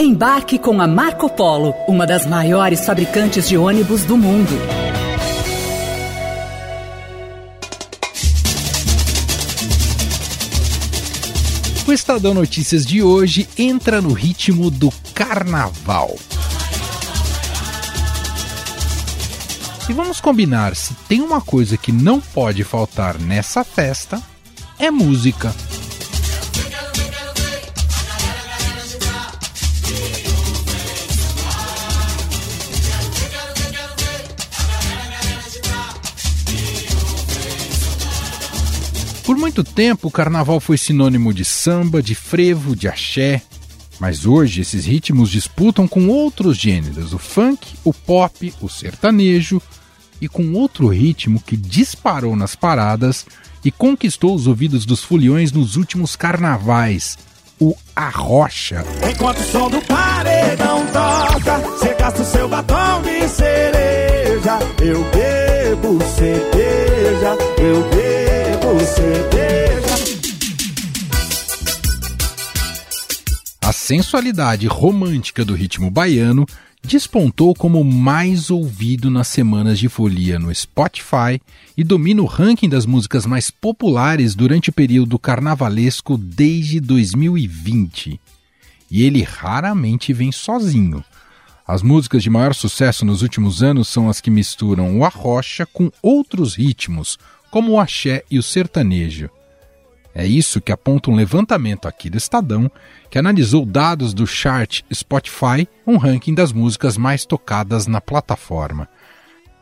Embarque com a Marco Polo, uma das maiores fabricantes de ônibus do mundo. O Estadão Notícias de hoje entra no ritmo do carnaval. E vamos combinar: se tem uma coisa que não pode faltar nessa festa, é música. Por muito tempo, o carnaval foi sinônimo de samba, de frevo, de axé. Mas hoje esses ritmos disputam com outros gêneros, o funk, o pop, o sertanejo, e com outro ritmo que disparou nas paradas e conquistou os ouvidos dos foliões nos últimos carnavais, o arrocha. Enquanto o som do paredão toca, você gasta o seu batom de cereja, eu bebo cerveja, eu bebo A sensualidade romântica do ritmo baiano despontou como mais ouvido nas semanas de folia no Spotify e domina o ranking das músicas mais populares durante o período carnavalesco desde 2020. E ele raramente vem sozinho. As músicas de maior sucesso nos últimos anos são as que misturam o arrocha com outros ritmos, como o axé e o sertanejo. É isso que aponta um levantamento aqui do Estadão, que analisou dados do chart Spotify, um ranking das músicas mais tocadas na plataforma.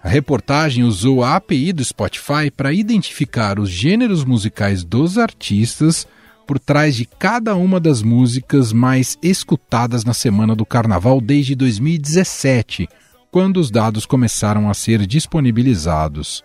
A reportagem usou a API do Spotify para identificar os gêneros musicais dos artistas por trás de cada uma das músicas mais escutadas na semana do carnaval desde 2017, quando os dados começaram a ser disponibilizados.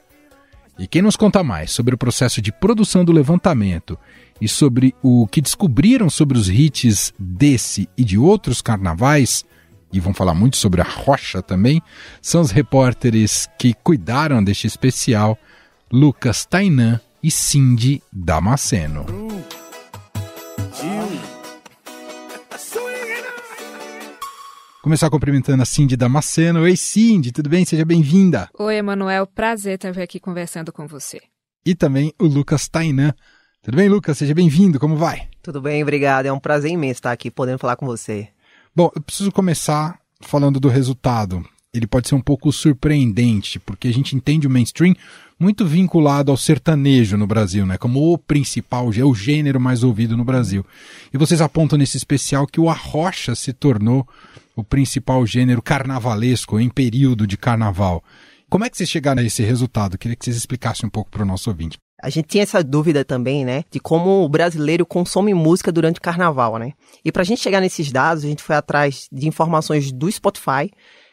E quem nos conta mais sobre o processo de produção do levantamento e sobre o que descobriram sobre os hits desse e de outros carnavais, e vão falar muito sobre a rocha também, são os repórteres que cuidaram deste especial, Lucas Tainan e Cindy Damasceno. Começar cumprimentando a Cindy Damasceno. Oi, Cindy, tudo bem? Seja bem-vinda. Oi, Emanuel. Prazer estar aqui conversando com você. E também o Lucas Tainan. Tudo bem, Lucas? Seja bem-vindo. Como vai? Tudo bem, obrigado. É um prazer imenso estar aqui podendo falar com você. Bom, eu preciso começar falando do resultado. Ele pode ser um pouco surpreendente, porque a gente entende o mainstream muito vinculado ao sertanejo no Brasil, né? Como o principal, é o gênero mais ouvido no Brasil. E vocês apontam nesse especial que o arrocha se tornou o principal gênero carnavalesco em período de carnaval. Como é que vocês chegaram a esse resultado? Queria que vocês explicassem um pouco para o nosso ouvinte. A gente tinha essa dúvida também, né, de como o brasileiro consome música durante o carnaval, né? E para a gente chegar nesses dados, a gente foi atrás de informações do Spotify,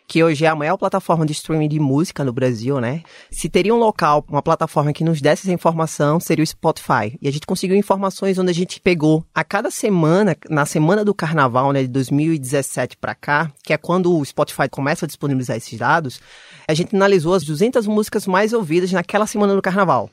que hoje é a maior plataforma de streaming de música no Brasil, né? Se teria um local, uma plataforma que nos desse essa informação, seria o Spotify. E a gente conseguiu informações onde a gente pegou a cada semana, na semana do carnaval, né, de 2017 para cá, que é quando o Spotify começa a disponibilizar esses dados, a gente analisou as 200 músicas mais ouvidas naquela semana do carnaval.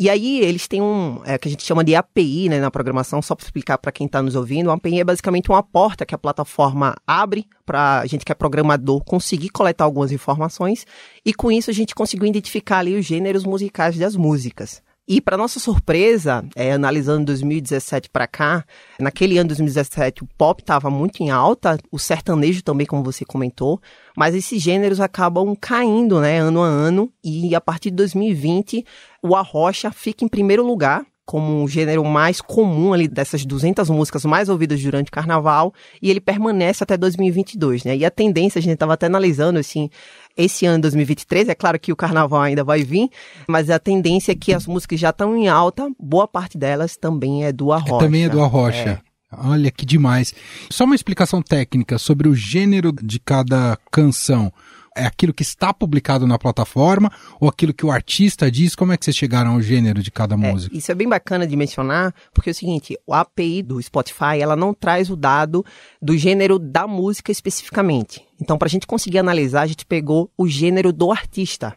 E aí eles têm um é, que a gente chama de API né, na programação, só para explicar para quem está nos ouvindo. Uma API é basicamente uma porta que a plataforma abre para a gente que é programador conseguir coletar algumas informações e com isso a gente conseguiu identificar ali os gêneros musicais das músicas. E para nossa surpresa, é, analisando 2017 para cá, naquele ano 2017 o pop estava muito em alta, o sertanejo também, como você comentou, mas esses gêneros acabam caindo, né, ano a ano, e a partir de 2020 o arrocha fica em primeiro lugar como um gênero mais comum ali dessas 200 músicas mais ouvidas durante o carnaval e ele permanece até 2022, né? E a tendência, a gente estava até analisando assim, esse ano 2023, é claro que o carnaval ainda vai vir, mas a tendência é que as músicas já estão em alta, boa parte delas também é do Arrocha. também é do Arrocha. É. Olha que demais. Só uma explicação técnica sobre o gênero de cada canção é aquilo que está publicado na plataforma ou aquilo que o artista diz? Como é que vocês chegaram ao gênero de cada música? É, isso é bem bacana de mencionar, porque é o seguinte, a API do Spotify, ela não traz o dado do gênero da música especificamente. Então, para a gente conseguir analisar, a gente pegou o gênero do artista.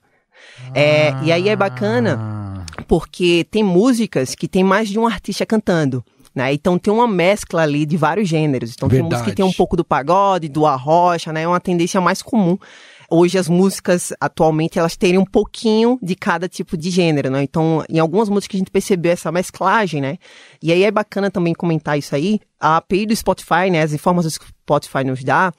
Ah. É, e aí é bacana, porque tem músicas que tem mais de um artista cantando. né? Então tem uma mescla ali de vários gêneros. Então tem música que tem um pouco do pagode, do arrocha, né? É uma tendência mais comum hoje as músicas atualmente elas terem um pouquinho de cada tipo de gênero, né? Então, em algumas músicas a gente percebeu essa mesclagem, né? E aí é bacana também comentar isso aí. A API do Spotify, né? As informações que o Spotify nos dá,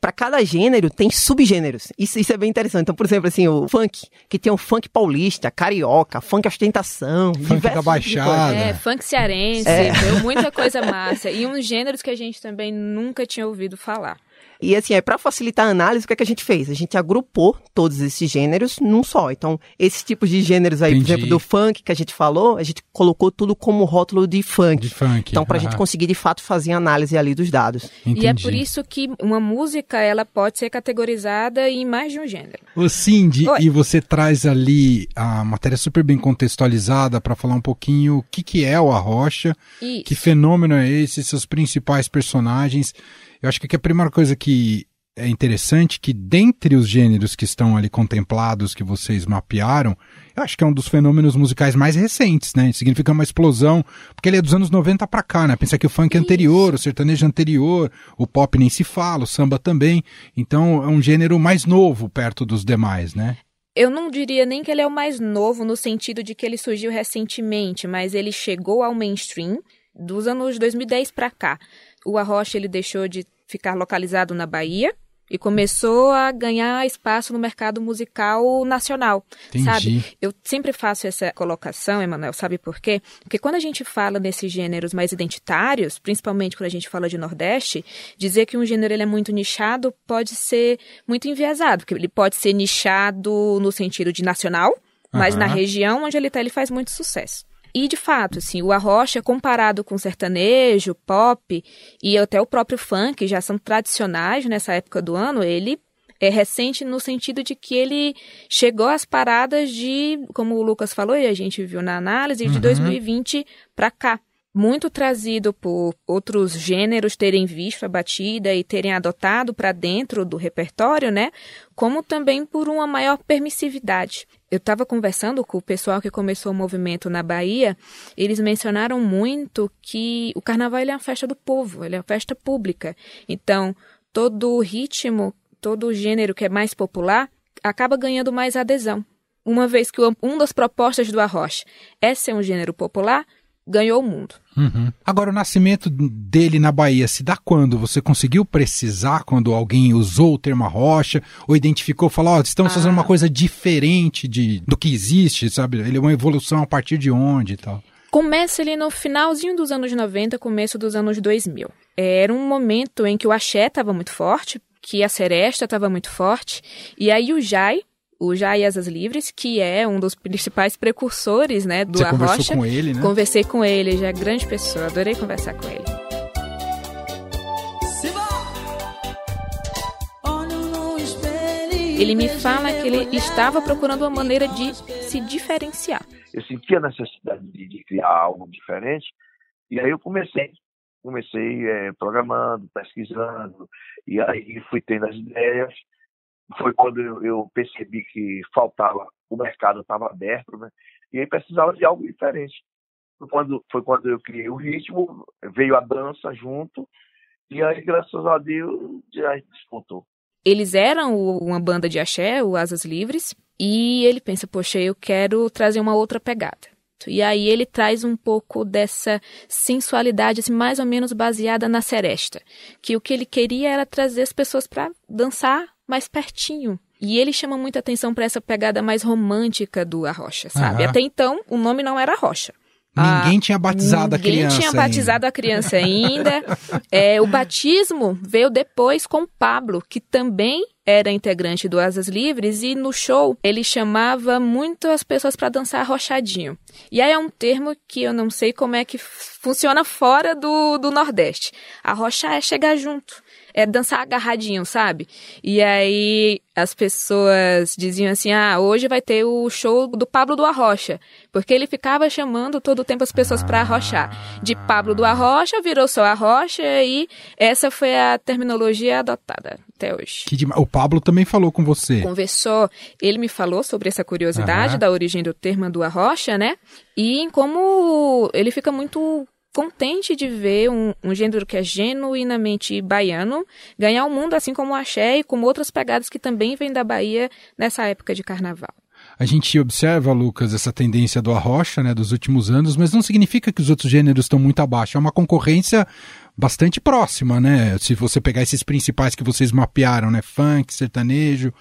para cada gênero tem subgêneros. Isso, isso é bem interessante. Então, por exemplo, assim, o funk, que tem o funk paulista, carioca, funk ostentação, funk da baixada. É, funk cearense, é. muita coisa massa. E uns gêneros que a gente também nunca tinha ouvido falar. E assim, é para facilitar a análise, o que, é que a gente fez? A gente agrupou todos esses gêneros num só. Então, esses tipos de gêneros aí, Entendi. por exemplo, do funk que a gente falou, a gente colocou tudo como rótulo de funk. De funk. Então, para a gente conseguir de fato fazer a análise ali dos dados. Entendi. E é por isso que uma música ela pode ser categorizada em mais de um gênero. Ô Cindy, Oi. e você traz ali a matéria super bem contextualizada para falar um pouquinho o que, que é o Arrocha, isso. que fenômeno é esse, seus principais personagens. Eu acho que a primeira coisa que é interessante que dentre os gêneros que estão ali contemplados, que vocês mapearam, eu acho que é um dos fenômenos musicais mais recentes, né? Significa uma explosão, porque ele é dos anos 90 para cá, né? Pensa que o funk é anterior, o sertanejo é anterior, o pop nem se fala, o samba também. Então é um gênero mais novo perto dos demais, né? Eu não diria nem que ele é o mais novo no sentido de que ele surgiu recentemente, mas ele chegou ao mainstream dos anos 2010 para cá o Arrocha ele deixou de ficar localizado na Bahia e começou a ganhar espaço no mercado musical nacional, Entendi. sabe? Eu sempre faço essa colocação, Emanuel, sabe por quê? Porque quando a gente fala nesses gêneros mais identitários, principalmente quando a gente fala de Nordeste, dizer que um gênero ele é muito nichado pode ser muito enviesado, porque ele pode ser nichado no sentido de nacional, mas uhum. na região onde ele está ele faz muito sucesso. E, de fato, assim, o arrocha, comparado com sertanejo, pop e até o próprio funk, já são tradicionais nessa época do ano, ele é recente no sentido de que ele chegou às paradas de, como o Lucas falou e a gente viu na análise, de uhum. 2020 para cá. Muito trazido por outros gêneros terem visto a batida e terem adotado para dentro do repertório, né? Como também por uma maior permissividade. Eu estava conversando com o pessoal que começou o movimento na Bahia, eles mencionaram muito que o carnaval é uma festa do povo, ele é uma festa pública. Então, todo ritmo, todo gênero que é mais popular acaba ganhando mais adesão. Uma vez que uma das propostas do Arrocha é ser um gênero popular, ganhou o mundo. Uhum. Agora, o nascimento dele na Bahia se dá quando? Você conseguiu precisar quando alguém usou o termo rocha ou identificou, falou, oh, estamos ah. fazendo uma coisa diferente de, do que existe, sabe? Ele é uma evolução a partir de onde e tal? Começa ali no finalzinho dos anos 90, começo dos anos 2000. Era um momento em que o axé estava muito forte, que a seresta estava muito forte, e aí o Jai, o Jai Asas Livres, que é um dos principais precursores né, do Você Arrocha. conversou com ele, né? Conversei com ele, já é grande pessoa, adorei conversar com ele. Ele me fala que ele estava procurando uma maneira de se diferenciar. Eu sentia a necessidade de, de criar algo diferente, e aí eu comecei comecei é, programando, pesquisando, e aí fui tendo as ideias, foi quando eu, eu percebi que faltava, o mercado estava aberto, né? E aí precisava de algo diferente. Foi quando, foi quando eu criei o ritmo, veio a dança junto, e aí, graças a Deus, já despontou. Eles eram uma banda de axé, o Asas Livres, e ele pensa, poxa, eu quero trazer uma outra pegada. E aí ele traz um pouco dessa sensualidade, assim, mais ou menos baseada na seresta. Que o que ele queria era trazer as pessoas para dançar mais pertinho. E ele chama muita atenção para essa pegada mais romântica do Arrocha, sabe? Uhum. Até então, o nome não era Arrocha. Ninguém ah, tinha batizado a criança. Ninguém tinha batizado ainda. a criança ainda. é, o batismo veio depois com Pablo, que também era integrante do Asas Livres e no show ele chamava muito as pessoas para dançar arrochadinho. E aí é um termo que eu não sei como é que funciona fora do, do Nordeste. Arrochar é chegar junto é dançar agarradinho, sabe? E aí as pessoas diziam assim: ah, hoje vai ter o show do Pablo do Arrocha. Porque ele ficava chamando todo o tempo as pessoas para arrochar. De Pablo do Arrocha virou só Arrocha e essa foi a terminologia adotada até hoje. O Pablo também falou com você. Conversou, ele me falou sobre essa curiosidade da origem do termo do Arrocha, né? E em como ele fica muito contente de ver um, um, gênero que é genuinamente baiano ganhar o mundo, assim como o axé e como outras pegadas que também vêm da Bahia nessa época de carnaval. A gente observa, Lucas, essa tendência do arrocha, né, dos últimos anos, mas não significa que os outros gêneros estão muito abaixo. É uma concorrência bastante próxima, né? Se você pegar esses principais que vocês mapearam, né, funk, sertanejo,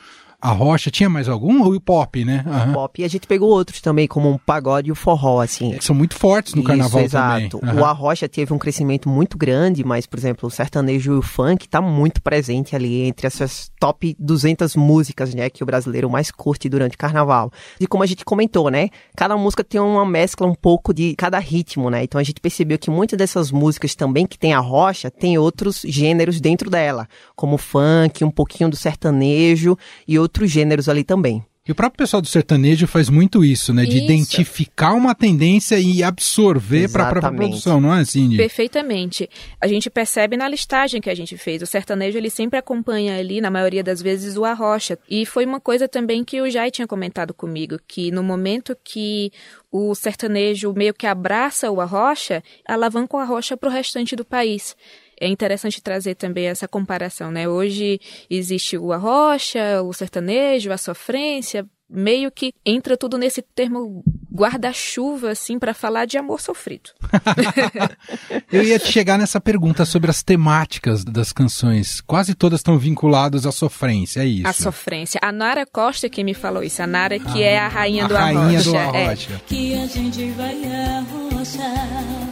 a rocha, tinha mais algum? O pop, né? Uhum. Pop. E a gente pegou outros também, como o pagode e o forró, assim. É, são muito fortes no Isso, carnaval exato. também. Uhum. O arrocha teve um crescimento muito grande, mas, por exemplo, o sertanejo e o funk tá muito presente ali entre essas top 200 músicas, né, que o brasileiro mais curte durante o carnaval. E como a gente comentou, né, cada música tem uma mescla um pouco de cada ritmo, né? Então a gente percebeu que muitas dessas músicas também que tem a rocha, tem outros gêneros dentro dela, como o funk, um pouquinho do sertanejo e outros outros gêneros ali também. E o próprio pessoal do sertanejo faz muito isso, né? De isso. identificar uma tendência e absorver para a própria produção, não é, Cindy? Perfeitamente. A gente percebe na listagem que a gente fez. O sertanejo, ele sempre acompanha ali, na maioria das vezes, o arrocha. E foi uma coisa também que o Jai tinha comentado comigo, que no momento que o sertanejo meio que abraça o arrocha, alavanca o arrocha para o restante do país é interessante trazer também essa comparação, né? Hoje existe o arrocha, o sertanejo, a sofrência, meio que entra tudo nesse termo guarda-chuva, assim, para falar de amor sofrido. Eu ia te chegar nessa pergunta sobre as temáticas das canções. Quase todas estão vinculadas à sofrência, é isso? A sofrência. A Nara Costa que me falou isso. A Nara que ah, é a rainha a do rainha arrocha. Do arrocha. É. Que a gente vai arrochar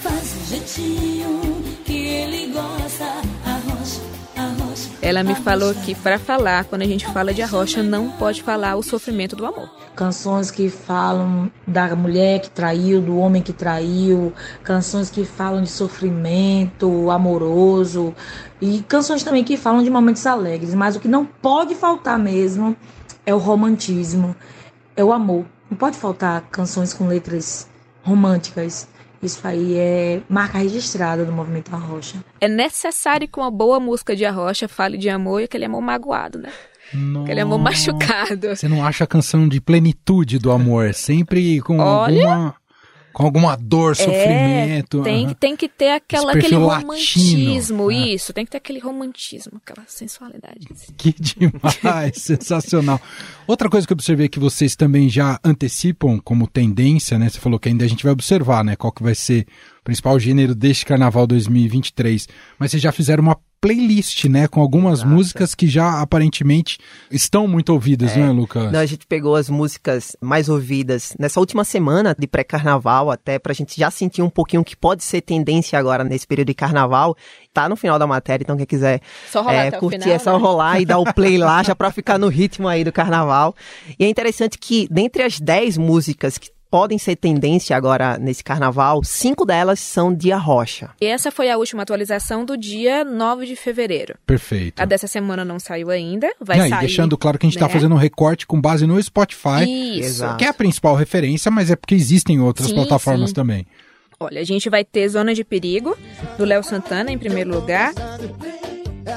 faz um jeitinho Ela me falou que para falar, quando a gente fala de arrocha, não pode falar o sofrimento do amor. Canções que falam da mulher que traiu, do homem que traiu, canções que falam de sofrimento amoroso e canções também que falam de momentos alegres. Mas o que não pode faltar mesmo é o romantismo, é o amor. Não pode faltar canções com letras românticas. Isso aí é marca registrada do movimento Arrocha. É necessário que uma boa música de Arrocha fale de amor e aquele amor magoado, né? Nossa. Aquele amor machucado. Você não acha a canção de plenitude do amor, sempre com Olha, alguma com alguma dor, é, sofrimento. Tem, uhum. tem que ter aquela, aquele romantismo, latino, isso. Tem que ter aquele romantismo, aquela sensualidade. Assim. Que demais, sensacional. Outra coisa que eu observei que vocês também já antecipam como tendência, né? Você falou que ainda a gente vai observar, né? Qual que vai ser principal gênero deste Carnaval 2023. Mas vocês já fizeram uma playlist, né? Com algumas Nossa. músicas que já aparentemente estão muito ouvidas, é. não é, Lucas? Não, a gente pegou as músicas mais ouvidas nessa última semana de pré-carnaval, até pra gente já sentir um pouquinho que pode ser tendência agora nesse período de carnaval. Tá no final da matéria, então quem quiser é, curtir final, é só né? rolar e dar o play lá já pra ficar no ritmo aí do carnaval. E é interessante que dentre as 10 músicas que podem ser tendência agora nesse carnaval, cinco delas são de arrocha. E essa foi a última atualização do dia 9 de fevereiro. Perfeito. A dessa semana não saiu ainda, vai e sair. deixando claro que a gente está né? fazendo um recorte com base no Spotify, Isso. que é a principal referência, mas é porque existem outras sim, plataformas sim. também. Olha, a gente vai ter Zona de Perigo, do Léo Santana, em primeiro lugar,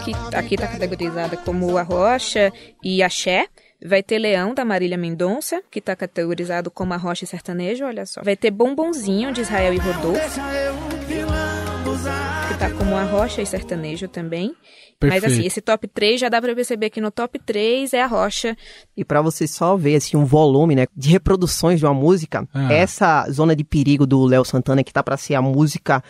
que aqui está categorizada como Arrocha e Axé. Vai ter Leão, da Marília Mendonça, que está categorizado como a rocha sertanejo, olha só. Vai ter Bombonzinho, de Israel e Rodolfo, que está como a rocha e sertanejo também. Perfeito. Mas assim, esse top 3 já dá para perceber que no top 3 é a rocha. E para você só ver assim um volume, né, de reproduções de uma música, ah. essa zona de perigo do Léo Santana que tá para ser a música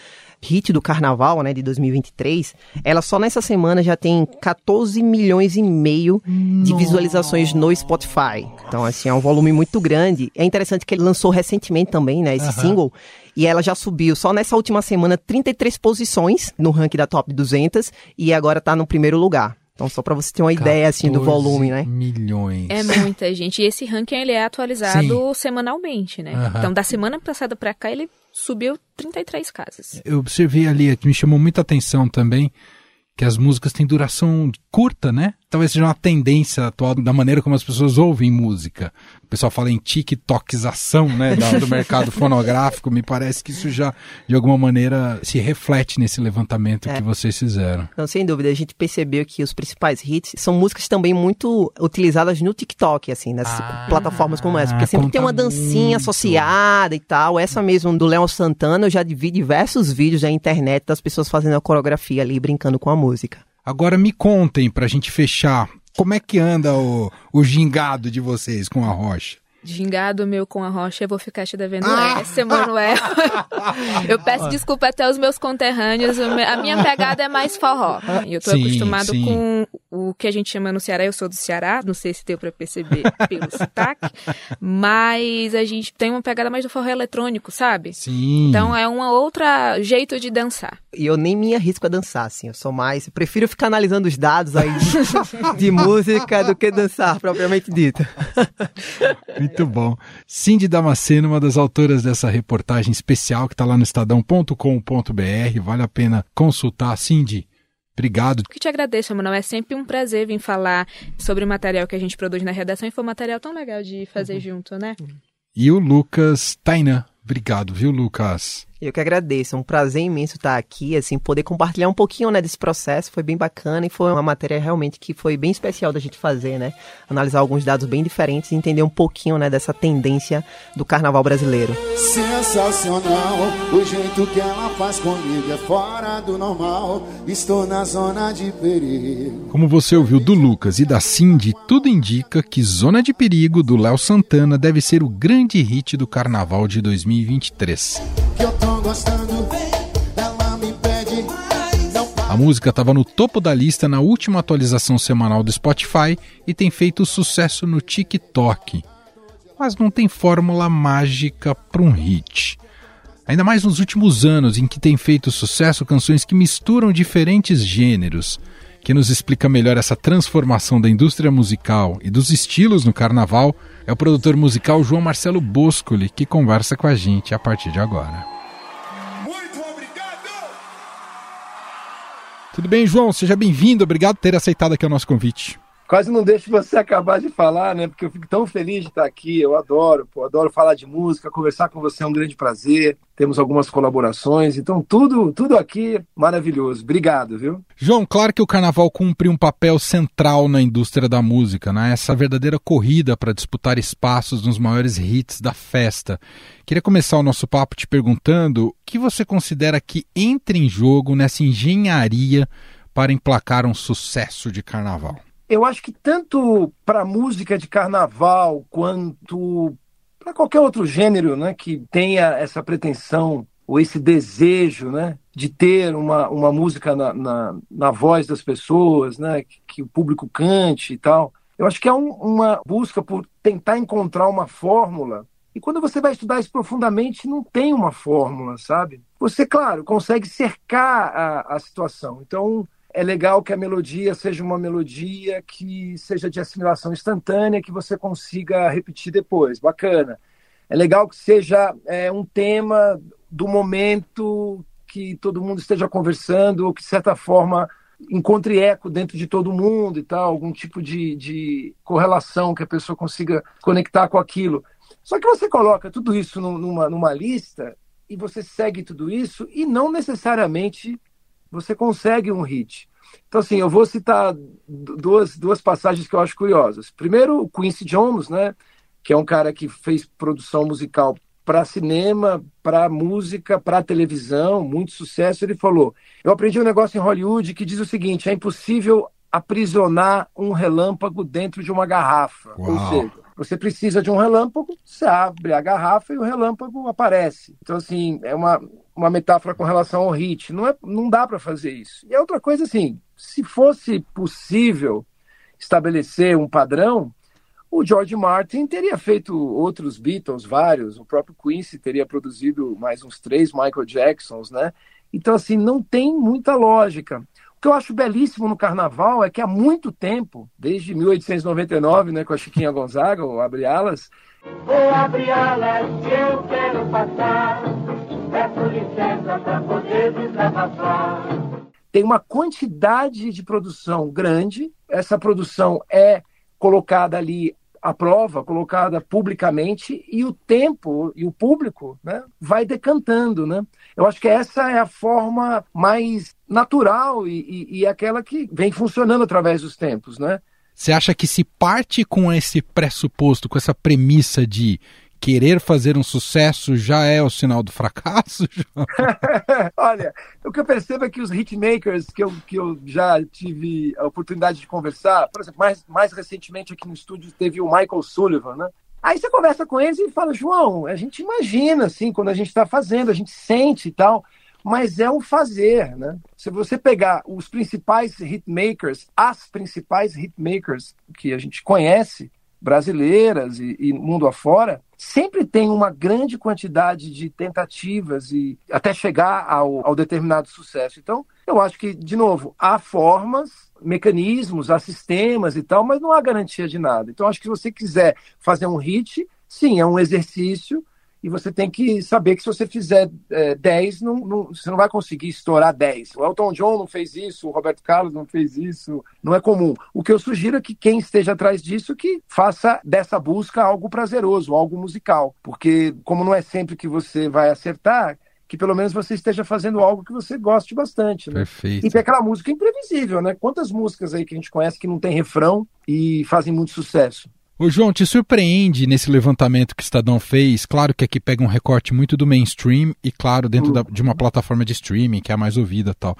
hit do carnaval, né, de 2023, ela só nessa semana já tem 14 milhões e meio Nossa. de visualizações no Spotify. Então, assim, é um volume muito grande. É interessante que ele lançou recentemente também, né, esse single, e ela já subiu só nessa última semana 33 posições no ranking da Top 200 e agora tá no primeiro lugar. Então, só para você ter uma ideia, assim, do volume, né? milhões. É muita gente. E esse ranking, ele é atualizado Sim. semanalmente, né? Uhum. Então, da semana passada para cá, ele subiu 33 casas. Eu observei ali, que me chamou muita atenção também, que as músicas têm duração curta, né? talvez seja uma tendência atual da maneira como as pessoas ouvem música. O pessoal fala em TikTokização, né, do mercado fonográfico. Me parece que isso já, de alguma maneira, se reflete nesse levantamento é. que vocês fizeram. Não, sem dúvida. A gente percebeu que os principais hits são músicas também muito utilizadas no TikTok, assim, nas ah, plataformas como essa. Porque sempre tem uma dancinha muito. associada e tal. Essa mesmo do Léo Santana, eu já vi diversos vídeos na internet das pessoas fazendo a coreografia ali, brincando com a música. Agora me contem, pra gente fechar, como é que anda o, o gingado de vocês com a rocha? Gingado meu com a rocha, eu vou ficar te devendo ah! essa, Emanuel. eu peço desculpa até aos meus conterrâneos. A minha pegada é mais forró. Eu tô sim, acostumado sim. com o que a gente chama no Ceará. Eu sou do Ceará, não sei se deu para perceber pelo sotaque, mas a gente tem uma pegada mais do forró eletrônico, sabe? Sim. Então é um outro jeito de dançar. E eu nem me arrisco a dançar, assim. Eu sou mais. Eu prefiro ficar analisando os dados aí de, de música do que dançar, propriamente dito. Muito bom. Cindy Damasceno, uma das autoras dessa reportagem especial que está lá no estadão.com.br. Vale a pena consultar. Cindy, Obrigado. Que te agradeço, Manuel. É sempre um prazer vir falar sobre o material que a gente produz na redação e foi um material tão legal de fazer uhum. junto, né? E o Lucas Tainan. Obrigado, viu, Lucas? Eu que agradeço, é um prazer imenso estar aqui, assim, poder compartilhar um pouquinho, né, desse processo, foi bem bacana e foi uma matéria realmente que foi bem especial da gente fazer, né, analisar alguns dados bem diferentes e entender um pouquinho, né, dessa tendência do carnaval brasileiro. Sensacional, o jeito que ela faz comigo é fora do normal, estou na zona de perigo. Como você ouviu do Lucas e da Cindy, tudo indica que Zona de Perigo do Léo Santana deve ser o grande hit do carnaval de 2023. Gostando. A música estava no topo da lista na última atualização semanal do Spotify e tem feito sucesso no TikTok. Mas não tem fórmula mágica para um hit. Ainda mais nos últimos anos, em que tem feito sucesso canções que misturam diferentes gêneros. Quem nos explica melhor essa transformação da indústria musical e dos estilos no carnaval é o produtor musical João Marcelo Boscoli, que conversa com a gente a partir de agora. Tudo bem, João? Seja bem-vindo. Obrigado por ter aceitado aqui o nosso convite. Quase não deixo você acabar de falar, né? Porque eu fico tão feliz de estar aqui. Eu adoro, pô, adoro falar de música, conversar com você é um grande prazer. Temos algumas colaborações, então tudo, tudo aqui maravilhoso. Obrigado, viu? João, claro que o carnaval cumpre um papel central na indústria da música, né? Essa verdadeira corrida para disputar espaços nos maiores hits da festa. Queria começar o nosso papo te perguntando o que você considera que entra em jogo nessa engenharia para emplacar um sucesso de carnaval eu acho que tanto para música de carnaval quanto para qualquer outro gênero né, que tenha essa pretensão ou esse desejo né, de ter uma, uma música na, na, na voz das pessoas, né, que, que, o público cante e tal. Eu acho que é um, uma busca por tentar encontrar uma fórmula. E quando você vai estudar isso profundamente, não tem uma fórmula, sabe? Você, claro, consegue cercar a, a situação. Então, é legal que a melodia seja uma melodia que seja de assimilação instantânea, que você consiga repetir depois. Bacana. É legal que seja é, um tema do momento que todo mundo esteja conversando, ou que, de certa forma, encontre eco dentro de todo mundo e tal, algum tipo de, de correlação que a pessoa consiga conectar com aquilo. Só que você coloca tudo isso numa, numa lista e você segue tudo isso e não necessariamente você consegue um hit. Então, assim, eu vou citar duas, duas passagens que eu acho curiosas. Primeiro, o Quincy Jones, né, que é um cara que fez produção musical para cinema, para música, para televisão, muito sucesso. Ele falou: Eu aprendi um negócio em Hollywood que diz o seguinte: é impossível aprisionar um relâmpago dentro de uma garrafa. Uau. Ou seja, você precisa de um relâmpago, você abre a garrafa e o relâmpago aparece. Então, assim, é uma, uma metáfora com relação ao hit. Não, é, não dá para fazer isso. E a outra coisa, assim, se fosse possível estabelecer um padrão, o George Martin teria feito outros Beatles, vários, o próprio Quincy teria produzido mais uns três Michael Jacksons, né? Então, assim, não tem muita lógica que eu acho belíssimo no carnaval é que há muito tempo, desde 1899, né, com a Chiquinha Gonzaga, o Abre Alas. Vou abrir alas eu quero passar, peço licença para poder desabafar. Tem uma quantidade de produção grande, essa produção é colocada ali à prova, colocada publicamente, e o tempo e o público né, vai decantando. Né? Eu acho que essa é a forma mais natural e, e, e aquela que vem funcionando através dos tempos. Né? Você acha que se parte com esse pressuposto, com essa premissa de querer fazer um sucesso já é o sinal do fracasso? Olha, o que eu percebo é que os hitmakers que eu, que eu já tive a oportunidade de conversar, por exemplo, mais, mais recentemente aqui no estúdio teve o Michael Sullivan, né? Aí você conversa com eles e fala, João, a gente imagina, assim, quando a gente está fazendo, a gente sente e tal, mas é um fazer, né? Se você pegar os principais hitmakers, as principais hitmakers que a gente conhece, brasileiras e, e mundo afora, sempre tem uma grande quantidade de tentativas e até chegar ao, ao determinado sucesso. Então, eu acho que, de novo, há formas, mecanismos, há sistemas e tal, mas não há garantia de nada. Então, acho que se você quiser fazer um hit, sim, é um exercício e você tem que saber que se você fizer é, 10, não, não, você não vai conseguir estourar 10. O Elton John não fez isso, o Roberto Carlos não fez isso, não é comum. O que eu sugiro é que quem esteja atrás disso que faça dessa busca algo prazeroso, algo musical, porque como não é sempre que você vai acertar, que pelo menos você esteja fazendo algo que você goste bastante. Né? Perfeito. E tem aquela música imprevisível, né? Quantas músicas aí que a gente conhece que não tem refrão e fazem muito sucesso? Ô João, te surpreende nesse levantamento que o Estadão fez? Claro que aqui pega um recorte muito do mainstream e, claro, dentro da, de uma plataforma de streaming, que é a mais ouvida tal.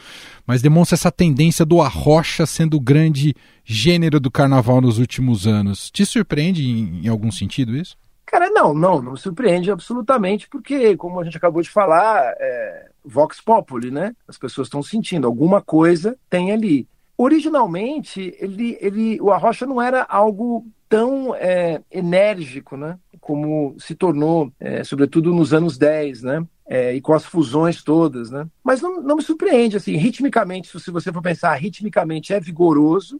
Mas demonstra essa tendência do arrocha sendo o grande gênero do carnaval nos últimos anos. Te surpreende em, em algum sentido isso? Cara, não, não, não me surpreende absolutamente, porque, como a gente acabou de falar, é, Vox Populi, né? As pessoas estão sentindo, alguma coisa tem ali. Originalmente, ele, ele, o Arrocha não era algo tão é, enérgico, né? Como se tornou, é, sobretudo nos anos 10, né? É, e com as fusões todas, né? Mas não, não me surpreende, assim, ritmicamente, se você for pensar, ritmicamente é vigoroso.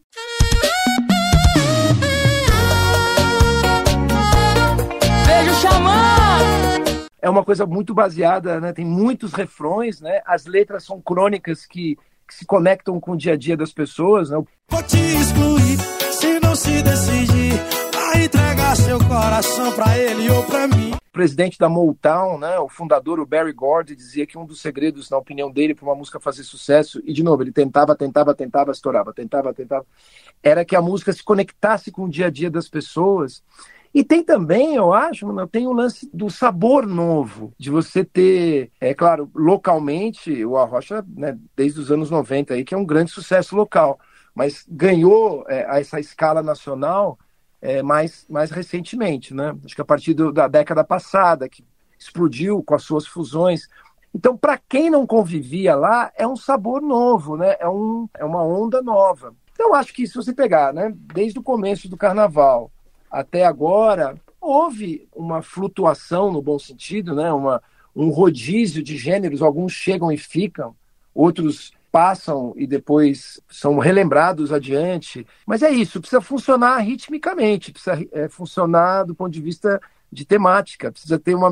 Beijo chamando! É uma coisa muito baseada, né? Tem muitos refrões, né? As letras são crônicas que, que se conectam com o dia a dia das pessoas, né? Vou te excluir se decidir a entregar seu coração pra ele ou pra mim. Presidente da Motown, né, o fundador, o Barry Gordy, dizia que um dos segredos, na opinião dele, para uma música fazer sucesso, e de novo, ele tentava, tentava, tentava, estourava, tentava, tentava, era que a música se conectasse com o dia a dia das pessoas. E tem também, eu acho, mano, tem o lance do sabor novo, de você ter, é claro, localmente, o Arrocha, né, desde os anos 90 aí, que é um grande sucesso local mas ganhou é, essa escala nacional é, mais, mais recentemente, né? Acho que a partir do, da década passada, que explodiu com as suas fusões. Então, para quem não convivia lá, é um sabor novo, né? É, um, é uma onda nova. Então, acho que se você pegar, né, desde o começo do carnaval até agora, houve uma flutuação no bom sentido, né? Uma, um rodízio de gêneros, alguns chegam e ficam, outros passam e depois são relembrados adiante. Mas é isso, precisa funcionar ritmicamente, precisa é, funcionar do ponto de vista de temática, precisa ter uma,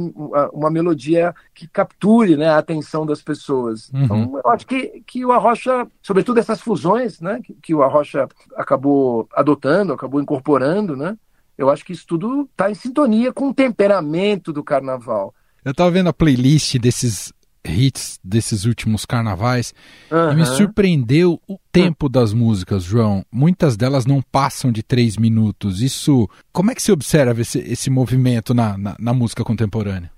uma melodia que capture né, a atenção das pessoas. Uhum. Então, eu acho que, que o Arrocha, sobretudo essas fusões né, que, que o Arrocha acabou adotando, acabou incorporando, né, eu acho que isso tudo está em sintonia com o temperamento do carnaval. Eu estava vendo a playlist desses hits desses últimos carnavais uhum. e me surpreendeu o tempo das músicas, João. Muitas delas não passam de três minutos. Isso, como é que se observa esse, esse movimento na, na, na música contemporânea?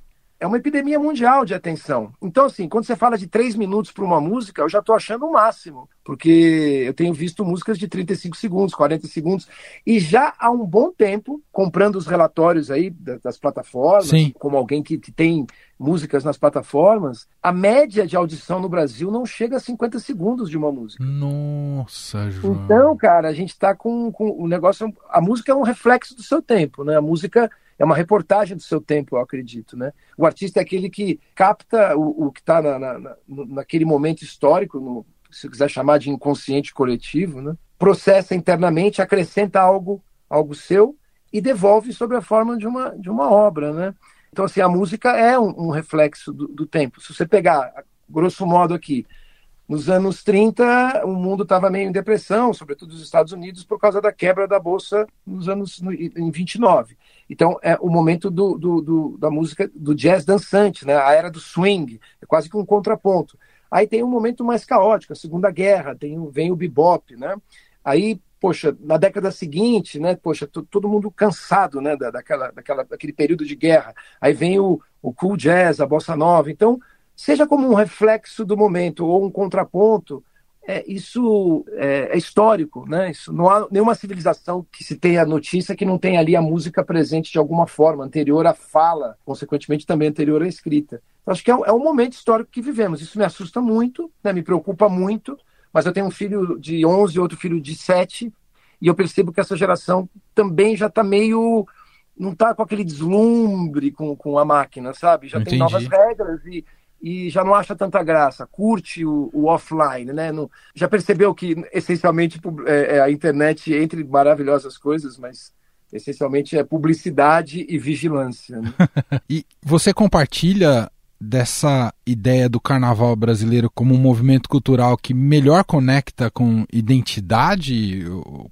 É uma epidemia mundial de atenção. Então, assim, quando você fala de três minutos para uma música, eu já estou achando o máximo, porque eu tenho visto músicas de 35 segundos, 40 segundos, e já há um bom tempo, comprando os relatórios aí das plataformas, Sim. como alguém que, que tem músicas nas plataformas, a média de audição no Brasil não chega a 50 segundos de uma música. Nossa, João. Então, cara, a gente está com, com o negócio. A música é um reflexo do seu tempo, né? A música é uma reportagem do seu tempo, eu acredito, né? O artista é aquele que capta o, o que está na, na, naquele momento histórico, no, se quiser chamar de inconsciente coletivo, né? Processa internamente, acrescenta algo, algo seu e devolve sob a forma de uma, de uma obra, né? Então, assim, a música é um, um reflexo do, do tempo. Se você pegar, grosso modo aqui, Nos anos 30, o mundo estava meio em depressão, sobretudo os Estados Unidos, por causa da quebra da Bolsa nos anos no, em 29. Então, é o momento do, do, do, da música, do jazz dançante, né? a era do swing, é quase que um contraponto. Aí tem um momento mais caótico, a Segunda Guerra, tem, vem o bebop, né? Aí, poxa, na década seguinte, né? Poxa, todo mundo cansado, né? Da, daquela, daquela, daquele período de guerra. Aí vem o, o cool jazz, a bossa nova. Então, seja como um reflexo do momento ou um contraponto, é, isso é, é, histórico, né? Isso, não há nenhuma civilização que se tenha notícia que não tenha ali a música presente de alguma forma, anterior à fala, consequentemente também anterior à escrita. Então, acho que é um, é um, momento histórico que vivemos. Isso me assusta muito, né? me preocupa muito, mas eu tenho um filho de 11 e outro filho de 7, e eu percebo que essa geração também já está meio. não está com aquele deslumbre com, com a máquina, sabe? Já Entendi. tem novas regras e e já não acha tanta graça, curte o, o offline, né? Não, já percebeu que essencialmente é, é, a internet entre maravilhosas coisas, mas essencialmente é publicidade e vigilância. Né? e você compartilha dessa ideia do carnaval brasileiro como um movimento cultural que melhor conecta com identidade,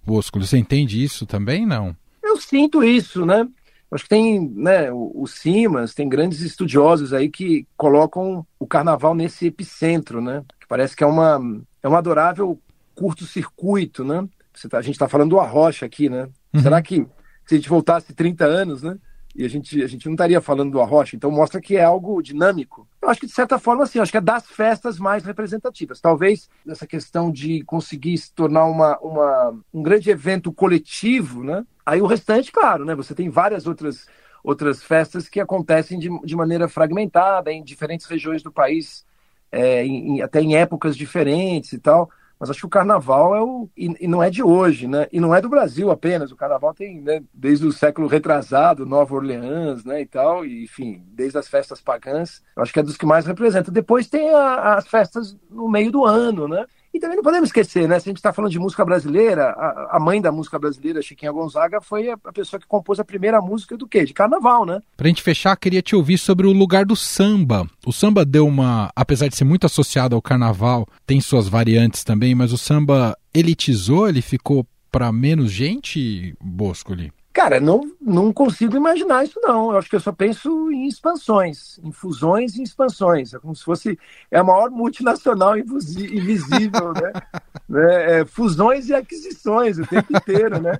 Bosco? Você entende isso também, não? Eu sinto isso, né? Acho que tem, né, o, Simas, tem grandes estudiosos aí que colocam o carnaval nesse epicentro, né? Que parece que é uma é um adorável curto-circuito, né? Tá, a gente está falando do Arrocha aqui, né? Uhum. Será que se a gente voltasse 30 anos, né? E a gente, a gente não estaria falando do Arrocha, então mostra que é algo dinâmico. Eu acho que, de certa forma, assim, acho que é das festas mais representativas. Talvez essa questão de conseguir se tornar uma, uma, um grande evento coletivo, né? Aí o restante, claro, né? Você tem várias outras, outras festas que acontecem de, de maneira fragmentada em diferentes regiões do país, é, em, até em épocas diferentes e tal. Mas acho que o carnaval é o. E, e, não é de hoje, né? E não é do Brasil apenas. O carnaval tem, né, desde o século retrasado, Nova Orleans, né? E tal, e, enfim, desde as festas pagãs. Acho que é dos que mais representa. Depois tem a, as festas no meio do ano, né? E também não podemos esquecer, né? Se a gente está falando de música brasileira, a, a, mãe da música brasileira, Chiquinha Gonzaga, foi a, a, pessoa que compôs a primeira música do quê? De carnaval, né? Pra gente fechar, queria te ouvir sobre o lugar do samba. O samba deu uma. Apesar de ser muito associado ao carnaval, tem suas variantes também, mas o samba elitizou, ele ficou para menos gente, Bosco ali? Cara, não, não consigo imaginar isso, não. Eu acho que eu só penso em expansões, em fusões e expansões. É como se fosse é a maior multinacional invisível, né? né? É, fusões e aquisições o tempo inteiro, né?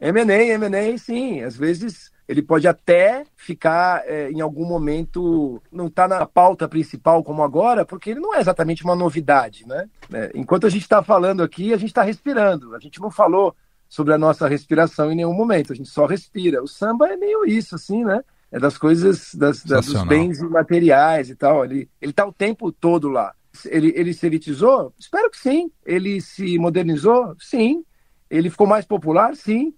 M&A, M&A, sim. Às vezes ele pode até ficar é, em algum momento não está na pauta principal como agora, porque ele não é exatamente uma novidade, né? É, enquanto a gente está falando aqui, a gente está respirando. A gente não falou sobre a nossa respiração em nenhum momento. A gente só respira. O samba é meio isso, assim, né? É das coisas, das, das dos bens materiais e tal. Ele, ele tá o tempo todo lá. Ele, ele se elitizou? Espero que sim. Ele se modernizou? Sim. Ele ficou mais popular? Sim.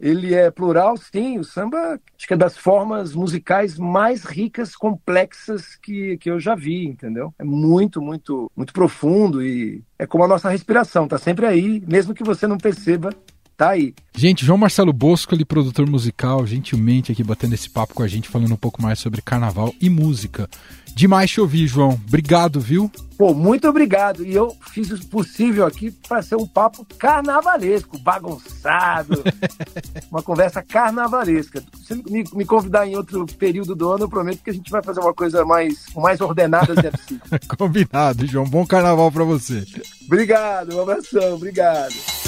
Ele é plural? Sim. O samba, acho que é das formas musicais mais ricas, complexas que, que eu já vi, entendeu? É muito, muito, muito profundo e é como a nossa respiração, tá sempre aí, mesmo que você não perceba, tá aí. Gente, João Marcelo Bosco, ele produtor musical, gentilmente aqui batendo esse papo com a gente, falando um pouco mais sobre carnaval e música. Demais te ouvir, João. Obrigado, viu? Pô, muito obrigado. E eu fiz o possível aqui para ser um papo carnavalesco, bagunçado, uma conversa carnavalesca. Se me, me, convidar em outro período do ano, eu prometo que a gente vai fazer uma coisa mais, mais ordenada se é possível. Combinado, João. Bom carnaval para você. Obrigado, um abração, obrigado.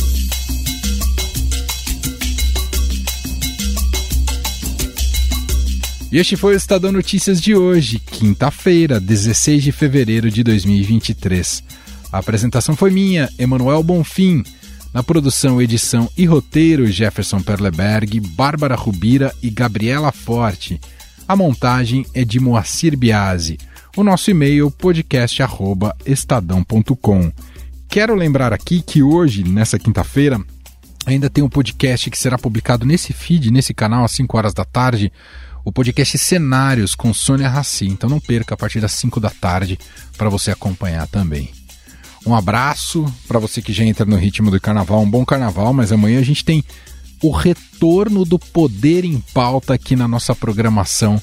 E este foi o Estadão Notícias de hoje, quinta-feira, 16 de fevereiro de 2023. A apresentação foi minha, Emanuel Bonfim. Na produção, edição e roteiro, Jefferson Perleberg, Bárbara Rubira e Gabriela Forte. A montagem é de Moacir Biasi. O nosso e-mail podcast@estadão.com. Quero lembrar aqui que hoje, nessa quinta-feira, ainda tem um podcast que será publicado nesse feed, nesse canal às 5 horas da tarde o podcast Cenários com Sônia Raci. Então não perca a partir das 5 da tarde para você acompanhar também. Um abraço para você que já entra no ritmo do carnaval, um bom carnaval, mas amanhã a gente tem o retorno do poder em pauta aqui na nossa programação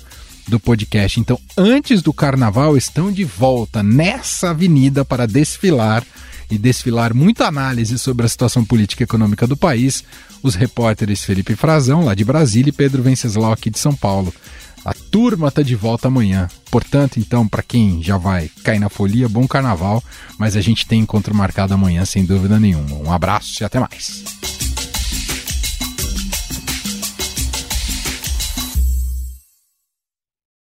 do podcast. Então, antes do carnaval, estão de volta nessa avenida para desfilar e desfilar muita análise sobre a situação política e econômica do país, os repórteres Felipe Frazão, lá de Brasília, e Pedro Venceslau, aqui de São Paulo. A turma está de volta amanhã. Portanto, então, para quem já vai cair na folia, bom carnaval. Mas a gente tem encontro marcado amanhã, sem dúvida nenhuma. Um abraço e até mais.